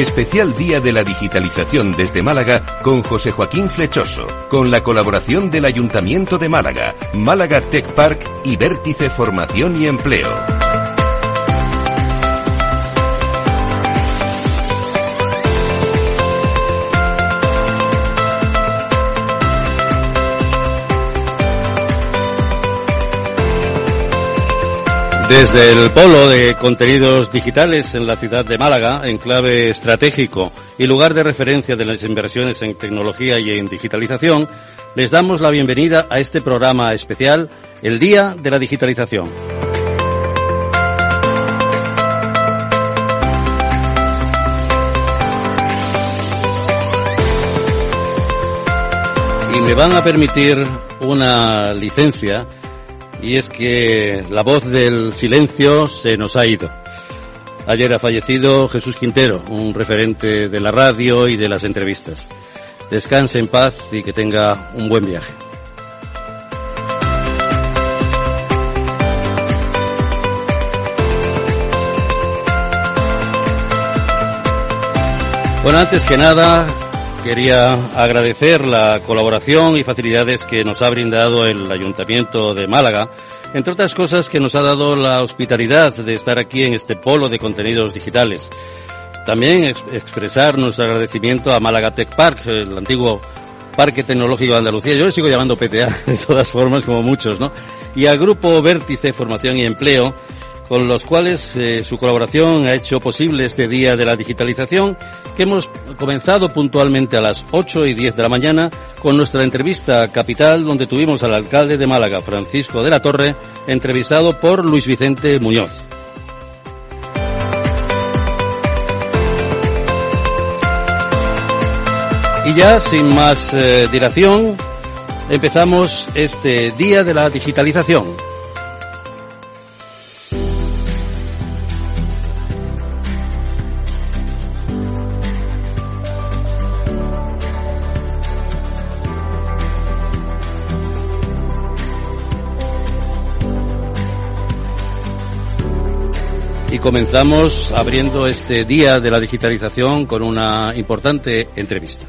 Especial Día de la Digitalización desde Málaga con José Joaquín Flechoso, con la colaboración del Ayuntamiento de Málaga, Málaga Tech Park y Vértice Formación y Empleo. Desde el polo de contenidos digitales en la ciudad de Málaga, enclave estratégico y lugar de referencia de las inversiones en tecnología y en digitalización, les damos la bienvenida a este programa especial, el Día de la Digitalización. Y me van a permitir una licencia y es que la voz del silencio se nos ha ido. Ayer ha fallecido Jesús Quintero, un referente de la radio y de las entrevistas. Descanse en paz y que tenga un buen viaje. Bueno, antes que nada, Quería agradecer la colaboración y facilidades que nos ha brindado el Ayuntamiento de Málaga, entre otras cosas que nos ha dado la hospitalidad de estar aquí en este polo de contenidos digitales. También expresar nuestro agradecimiento a Málaga Tech Park, el antiguo Parque Tecnológico de Andalucía. Yo le sigo llamando PTA, de todas formas, como muchos, ¿no? Y al Grupo Vértice Formación y Empleo, con los cuales eh, su colaboración ha hecho posible este Día de la Digitalización, que hemos comenzado puntualmente a las 8 y 10 de la mañana con nuestra entrevista capital, donde tuvimos al alcalde de Málaga, Francisco de la Torre, entrevistado por Luis Vicente Muñoz. Y ya, sin más eh, dilación, empezamos este Día de la Digitalización. Comenzamos abriendo este día de la digitalización con una importante entrevista.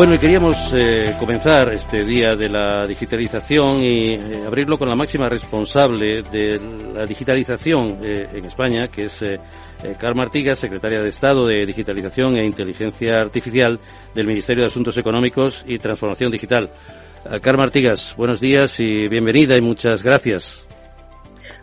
Bueno, y queríamos eh, comenzar este día de la digitalización y eh, abrirlo con la máxima responsable de la digitalización eh, en España, que es Carmen Artigas, secretaria de Estado de Digitalización e Inteligencia Artificial del Ministerio de Asuntos Económicos y Transformación Digital. Carmen Artigas, buenos días y bienvenida y muchas gracias.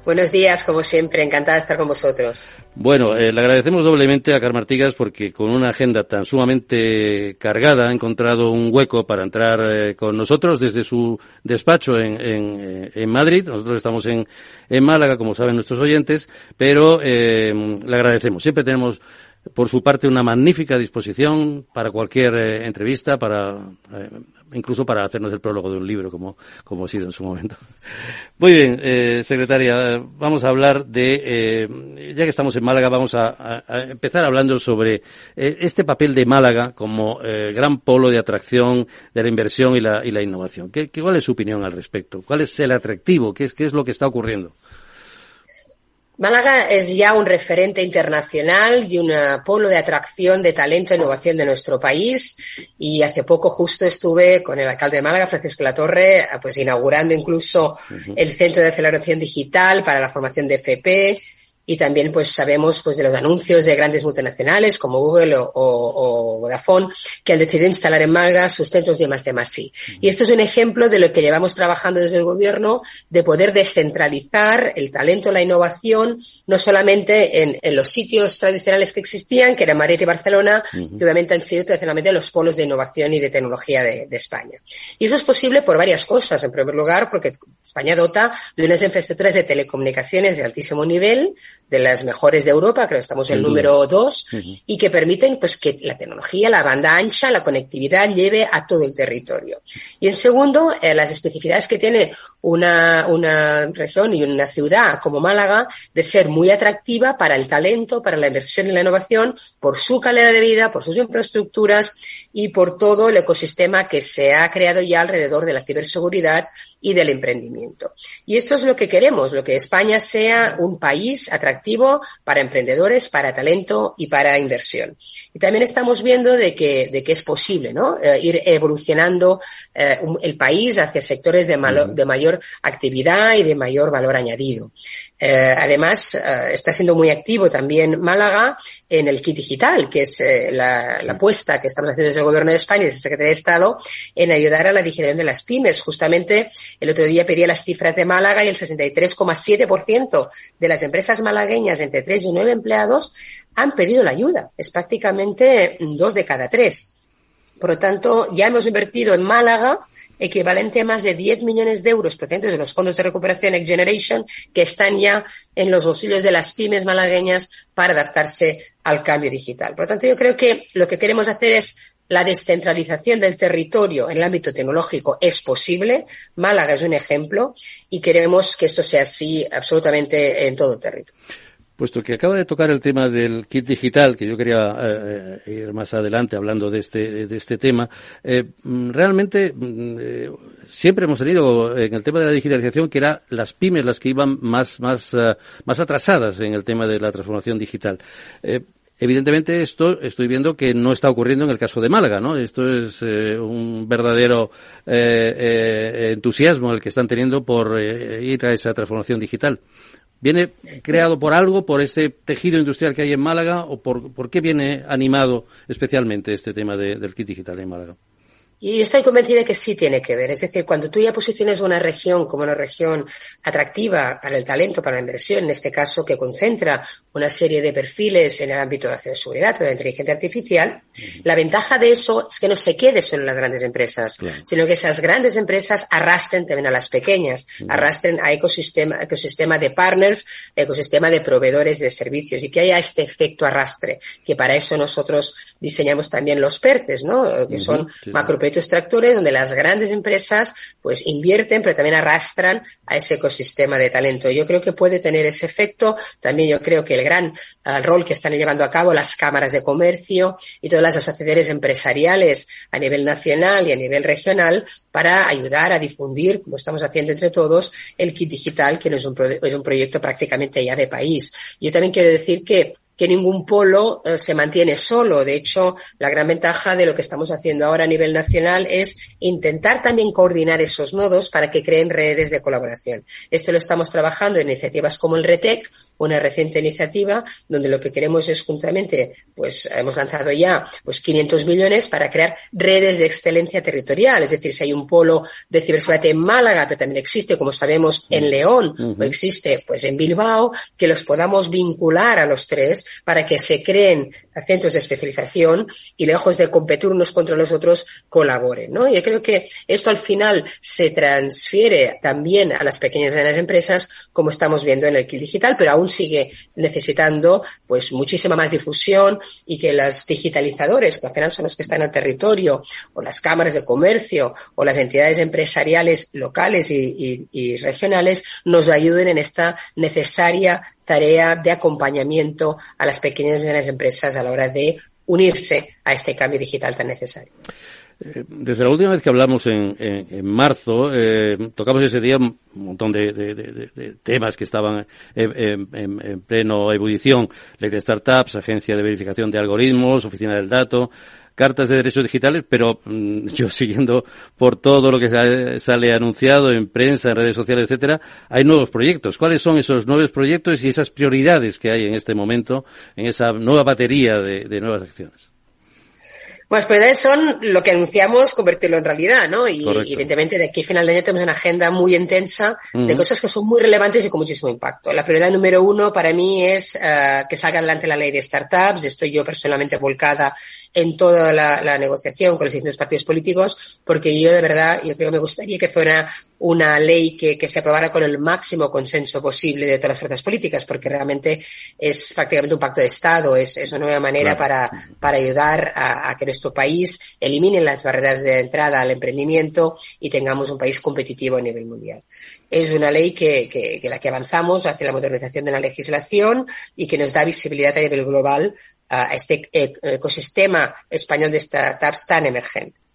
Buenos días, como siempre, encantada de estar con vosotros. Bueno, eh, le agradecemos doblemente a Carmen Artigas porque con una agenda tan sumamente cargada ha encontrado un hueco para entrar eh, con nosotros desde su despacho en, en, en Madrid. Nosotros estamos en, en, Málaga, como saben nuestros oyentes, pero eh, le agradecemos. Siempre tenemos por su parte una magnífica disposición para cualquier entrevista, para incluso para hacernos el prólogo de un libro, como, como ha sido en su momento. Muy bien, eh, secretaria, vamos a hablar de, eh, ya que estamos en Málaga, vamos a, empezar hablando sobre eh, este papel de Málaga como eh, gran polo de atracción de la inversión y la, y la innovación. ¿Qué, ¿Cuál es su opinión al respecto? ¿Cuál es el atractivo? ¿Qué es, qué es lo que está ocurriendo? Málaga es ya un referente internacional y un polo de atracción de talento e innovación de nuestro país. Y hace poco justo estuve con el alcalde de Málaga, Francisco Latorre, pues inaugurando incluso el Centro de Aceleración Digital para la formación de FP y también pues sabemos pues de los anuncios de grandes multinacionales como Google o, Vodafone que han decidido instalar en Málaga sus centros de más de más sí. Y esto es un ejemplo de lo que llevamos trabajando desde el gobierno de poder descentralizar el talento, la innovación, no solamente en, los sitios tradicionales que existían, que eran Madrid y Barcelona, que obviamente han sido tradicionalmente los polos de innovación y de tecnología de, de España. Y eso es posible por varias cosas. En primer lugar, porque España dota de unas infraestructuras de telecomunicaciones de altísimo nivel, de las mejores de Europa, creo que estamos en el número dos, y que permiten pues que la tecnología, la banda ancha, la conectividad lleve a todo el territorio. Y en segundo, eh, las especificidades que tiene una, una región y una ciudad como Málaga de ser muy atractiva para el talento, para la inversión y la innovación, por su calidad de vida, por sus infraestructuras y por todo el ecosistema que se ha creado ya alrededor de la ciberseguridad y del emprendimiento. Y esto es lo que queremos, lo que España sea un país atractivo para emprendedores, para talento y para inversión. Y también estamos viendo de que, de que es posible, ¿no? Eh, ir evolucionando eh, el país hacia sectores de, de, mayor actividad y de mayor valor añadido. Eh, además, está siendo muy activo también Málaga en el kit digital, que es la, la, apuesta que estamos haciendo desde el Gobierno de España y desde el Secretaría de Estado en ayudar a la digitalización de las pymes. Justamente el otro día pedía las cifras de Málaga y el 63,7% de las empresas malagueñas entre 3 y 9 empleados han pedido la ayuda. Es prácticamente dos de cada tres. Por lo tanto, ya hemos invertido en Málaga equivalente a más de 10 millones de euros procedentes de los fondos de recuperación Next Generation que están ya en los bolsillos de las pymes malagueñas para adaptarse al cambio digital. Por lo tanto, yo creo que lo que queremos hacer es la descentralización del territorio en el ámbito tecnológico es posible. Málaga es un ejemplo y queremos que esto sea así absolutamente en todo el territorio. Puesto que acaba de tocar el tema del kit digital, que yo quería eh, eh, ir más adelante hablando de este, de este tema, eh, mm, realmente mm, siempre hemos tenido en el tema de la digitalización que eran las pymes las que iban más, más, más atrasadas en el tema de la transformación digital. Evidentemente esto estoy viendo que no está ocurriendo en el caso de Málaga, ¿no? Esto es eh, un verdadero eh, eh, entusiasmo el que están teniendo por ir a esa transformación digital. ¿Viene creado por algo, por ese tejido industrial que hay en Málaga o por, por qué viene animado especialmente este tema del kit digital en Málaga? Y estoy convencida de que sí tiene que ver. Es decir, cuando tú ya posiciones una región como una región atractiva para el talento, para la inversión, en este caso que concentra una serie de perfiles en el ámbito de la ciberseguridad o de la inteligencia artificial, la ventaja de eso es que no se quede solo en las grandes empresas, sino que esas grandes empresas arrastren también a las pequeñas, arrastren a ecosistema, ecosistema de partners, ecosistema de proveedores de servicios y que haya este efecto arrastre, que para eso nosotros diseñamos también los PERTES, ¿no? Que son macro extractores donde las grandes empresas pues invierten, pero también arrastran a ese ecosistema de talento. Yo creo que puede tener ese efecto. También yo creo que el gran rol que están llevando a cabo las cámaras de comercio y todas las asociaciones empresariales a nivel nacional y a nivel regional para ayudar a difundir, como estamos haciendo entre todos, el kit digital, que no es un, es un proyecto prácticamente ya de país. Yo también quiero decir que que ningún polo eh, se mantiene solo. De hecho, la gran ventaja de lo que estamos haciendo ahora a nivel nacional es intentar también coordinar esos nodos para que creen redes de colaboración. Esto lo estamos trabajando en iniciativas como el RETEC, una reciente iniciativa donde lo que queremos es juntamente, pues hemos lanzado ya pues 500 millones para crear redes de excelencia territorial. Es decir, si hay un polo de ciberseguridad en Málaga, pero también existe, como sabemos, en León o existe pues en Bilbao, que los podamos vincular a los tres para que se creen centros de especialización y lejos de competir unos contra los otros colaboren, ¿no? Yo creo que esto al final se transfiere también a las pequeñas y medianas empresas, como estamos viendo en el kit digital, pero aún sigue necesitando pues muchísima más difusión y que los digitalizadores, que al final son los que están en el territorio, o las cámaras de comercio, o las entidades empresariales locales y, y regionales, nos ayuden en esta necesaria tarea de acompañamiento a las pequeñas y medianas empresas a la hora de unirse a este cambio digital tan necesario. Desde la última vez que hablamos en, marzo, eh, tocamos ese día un montón de, temas que estaban en, en, pleno ebullición. Ley de startups, agencia de verificación de algoritmos, oficina del dato, cartas de derechos digitales, pero mm, yo siguiendo por todo lo que sale anunciado en prensa, en redes sociales, etcétera, hay nuevos proyectos. ¿Cuáles son esos nuevos proyectos y esas prioridades que hay en este momento en esa nueva batería de nuevas acciones? Bueno, las prioridades son lo que anunciamos, convertirlo en realidad, ¿no? Y, evidentemente de aquí a final de año tenemos una agenda muy intensa de cosas que son muy relevantes y con muchísimo impacto. La prioridad número uno para mí es uh, que salga adelante la ley de startups. Estoy yo personalmente volcada en toda la, la negociación con los distintos partidos políticos, porque yo de verdad, yo creo que me gustaría que fuera una ley que, que, se aprobara con el máximo consenso posible de todas las fuerzas políticas, porque realmente es prácticamente un pacto de Estado, es, es una nueva manera para, para ayudar a, a que nuestro país elimine las barreras de entrada al emprendimiento y tengamos un país competitivo a nivel mundial. Es una ley que, que, la que avanzamos hacia la modernización de la legislación y que nos da visibilidad a nivel global a este e, ecosistema español de startups tan emergente.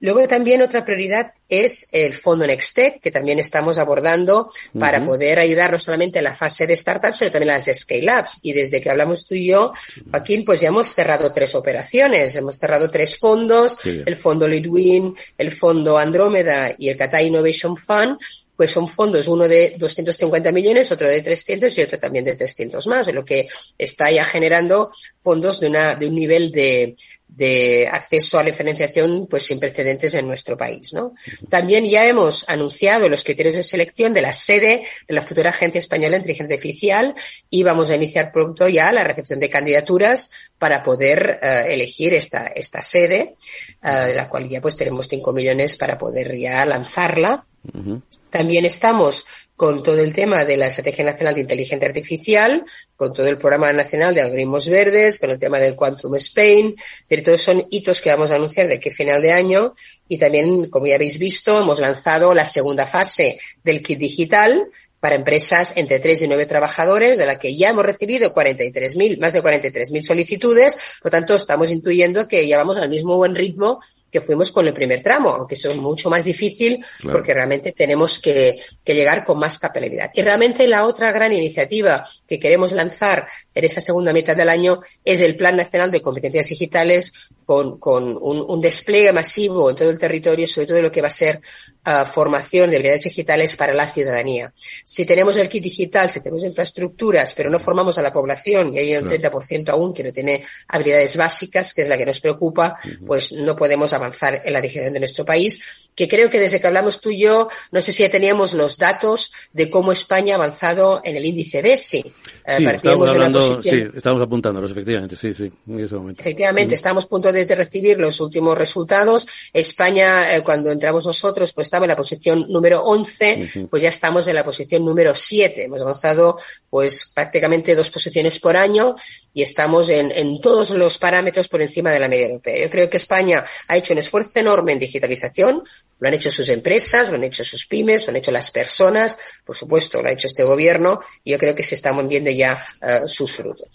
Luego también otra prioridad es el fondo Nextec, que también estamos abordando para poder ayudar no solamente en la fase de startups, sino también en las de scale-ups. Y desde que hablamos tú y yo, Joaquín, pues ya hemos cerrado tres operaciones. Hemos cerrado tres fondos, el fondo Leadwin, el fondo Andrómeda y el Qatar Innovation Fund, pues son fondos, uno de 250 millones, otro de 300 y otro también de 300 más, lo que está ya generando fondos de, una, de un nivel de, de acceso a la financiación pues sin precedentes en nuestro país. ¿no? También ya hemos anunciado los criterios de selección de la sede de la futura Agencia Española de Inteligencia Artificial y vamos a iniciar pronto ya la recepción de candidaturas para poder uh, elegir esta, esta sede, uh, de la cual ya pues tenemos 5 millones para poder ya lanzarla. Uh -huh. También estamos con todo el tema de la Estrategia Nacional de Inteligencia Artificial, con todo el Programa Nacional de Algoritmos Verdes, con el tema del Quantum Spain, pero todos son hitos que vamos a anunciar de que final de año y también, como ya habéis visto, hemos lanzado la segunda fase del kit digital, para empresas entre 3 y 9 trabajadores, de la que ya hemos recibido 43.000, más de 43.000 solicitudes. Por tanto, estamos intuyendo que ya vamos al mismo buen ritmo que fuimos con el primer tramo, aunque eso es mucho más difícil claro. porque realmente tenemos que, que, llegar con más capilaridad. Y realmente la otra gran iniciativa que queremos lanzar en esa segunda mitad del año es el Plan Nacional de Competencias Digitales con, con un, un, despliegue masivo en todo el territorio, sobre todo lo que va a ser uh, formación de habilidades digitales para la ciudadanía. Si tenemos el kit digital, si tenemos infraestructuras, pero no formamos a la población y hay un claro. 30% aún que no tiene habilidades básicas, que es la que nos preocupa, pues no podemos avanzar en la digitalización de nuestro país, que creo que desde que hablamos tú y yo, no sé si ya teníamos los datos de cómo España ha avanzado en el índice DESI. Eh, sí, estamos hablando, sí, estamos apuntándolos, efectivamente, sí, sí, en ese momento. Efectivamente, estamos a punto de recibir los últimos resultados. España, eh, cuando entramos nosotros, pues estaba en la posición número 11, uh -huh. pues ya estamos en la posición número 7. Hemos avanzado, pues, prácticamente dos posiciones por año y estamos en, en todos los parámetros por encima de la media europea. Yo creo que España ha hecho un esfuerzo enorme en digitalización, lo han hecho sus empresas, lo han hecho sus pymes, lo han hecho las personas, por supuesto, lo ha hecho este gobierno y yo creo que se están viendo ya uh, sus frutos.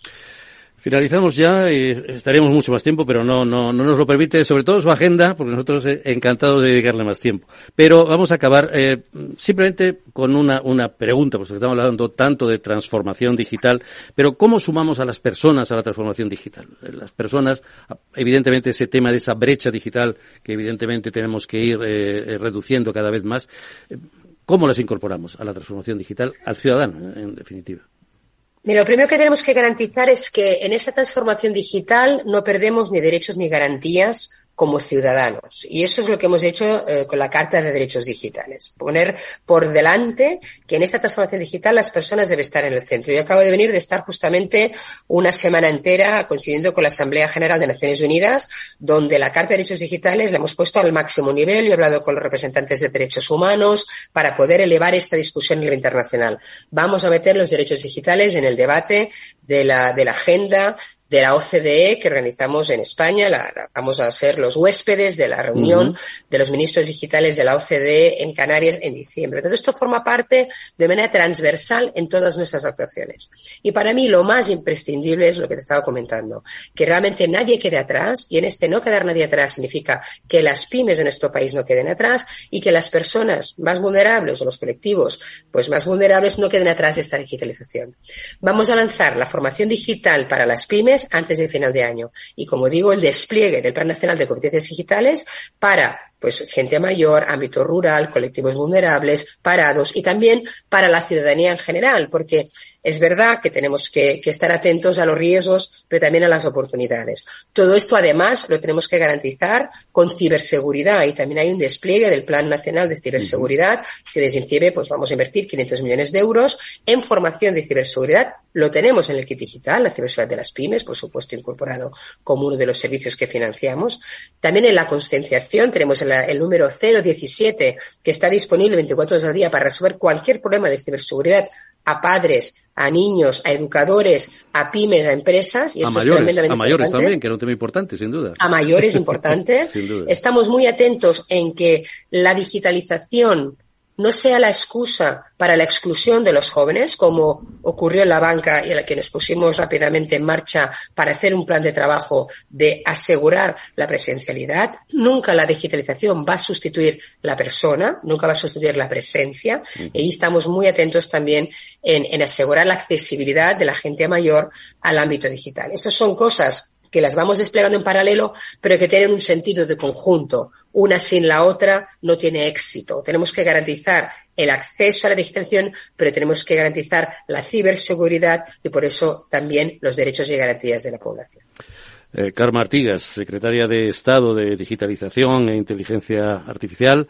Finalizamos ya y estaríamos mucho más tiempo, pero no, no, no nos lo permite, sobre todo su agenda, porque nosotros eh, encantados de dedicarle más tiempo. Pero vamos a acabar eh, simplemente con una, una pregunta, porque estamos hablando tanto de transformación digital, pero ¿cómo sumamos a las personas a la transformación digital? Las personas, evidentemente ese tema de esa brecha digital que evidentemente tenemos que ir eh, reduciendo cada vez más, ¿cómo las incorporamos a la transformación digital, al ciudadano, en definitiva? Mira, lo primero que tenemos que garantizar es que en esta transformación digital no perdemos ni derechos ni garantías como ciudadanos. Y eso es lo que hemos hecho eh, con la Carta de Derechos Digitales. Poner por delante que en esta transformación digital las personas deben estar en el centro. Yo acabo de venir de estar justamente una semana entera coincidiendo con la Asamblea General de Naciones Unidas, donde la Carta de Derechos Digitales la hemos puesto al máximo nivel y he hablado con los representantes de derechos humanos para poder elevar esta discusión a nivel internacional. Vamos a meter los derechos digitales en el debate de la agenda de la OCDE que organizamos en España. La, la, vamos a ser los huéspedes de la reunión uh -huh. de los ministros digitales de la OCDE en Canarias en diciembre. Entonces, esto forma parte de manera transversal en todas nuestras actuaciones. Y para mí lo más imprescindible es lo que te estaba comentando, que realmente nadie quede atrás y en este no quedar nadie atrás significa que las pymes de nuestro país no queden atrás y que las personas más vulnerables o los colectivos pues más vulnerables no queden atrás de esta digitalización. Vamos a lanzar la formación digital para las pymes antes del final de año. Y como digo, el despliegue del Plan Nacional de Competencias Digitales para pues gente mayor, ámbito rural, colectivos vulnerables, parados y también para la ciudadanía en general, porque es verdad que tenemos que, estar atentos a los riesgos, pero también a las oportunidades. Todo esto, además, lo tenemos que garantizar con ciberseguridad y también hay un despliegue del Plan Nacional de Ciberseguridad que desde INCIBE pues vamos a invertir 500 millones de euros en formación de ciberseguridad. Lo tenemos en el kit digital, la ciberseguridad de las pymes, por supuesto, incorporado como uno de los servicios que financiamos. También en la concienciación tenemos el, el número 017 que está disponible 24 horas al día para resolver cualquier problema de ciberseguridad a padres, a niños, a educadores, a pymes, a empresas. Y a mayores, a mayores también, que era un tema importante, sin duda. A mayores, importante. sin duda. Estamos muy atentos en que la digitalización no sea la excusa para la exclusión de los jóvenes, como ocurrió en la banca y en la que nos pusimos rápidamente en marcha para hacer un plan de trabajo de asegurar la presencialidad. Nunca la digitalización va a sustituir la persona, nunca va a sustituir la presencia. Y estamos muy atentos también en, en asegurar la accesibilidad de la gente mayor al ámbito digital. Esas son cosas que las vamos desplegando en paralelo, pero que tienen un sentido de conjunto. Una sin la otra no tiene éxito. Tenemos que garantizar el acceso a la digitalización, pero tenemos que garantizar la ciberseguridad y por eso también los derechos y garantías de la población. Eh, Carmen Artigas, secretaria de Estado de Digitalización e Inteligencia Artificial.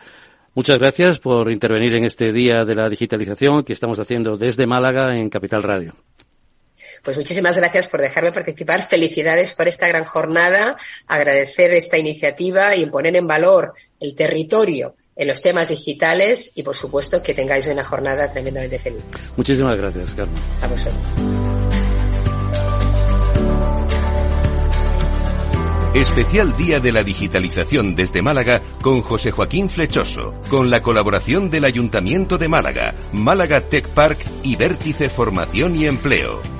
Muchas gracias por intervenir en este Día de la Digitalización que estamos haciendo desde Málaga en Capital Radio. Pues muchísimas gracias por dejarme participar. Felicidades por esta gran jornada. Agradecer esta iniciativa y poner en valor el territorio en los temas digitales y, por supuesto, que tengáis una jornada tremendamente feliz. Muchísimas gracias, Carmen. A vosotros. Especial Día de la Digitalización desde Málaga con José Joaquín Flechoso, con la colaboración del Ayuntamiento de Málaga, Málaga Tech Park y Vértice Formación y Empleo.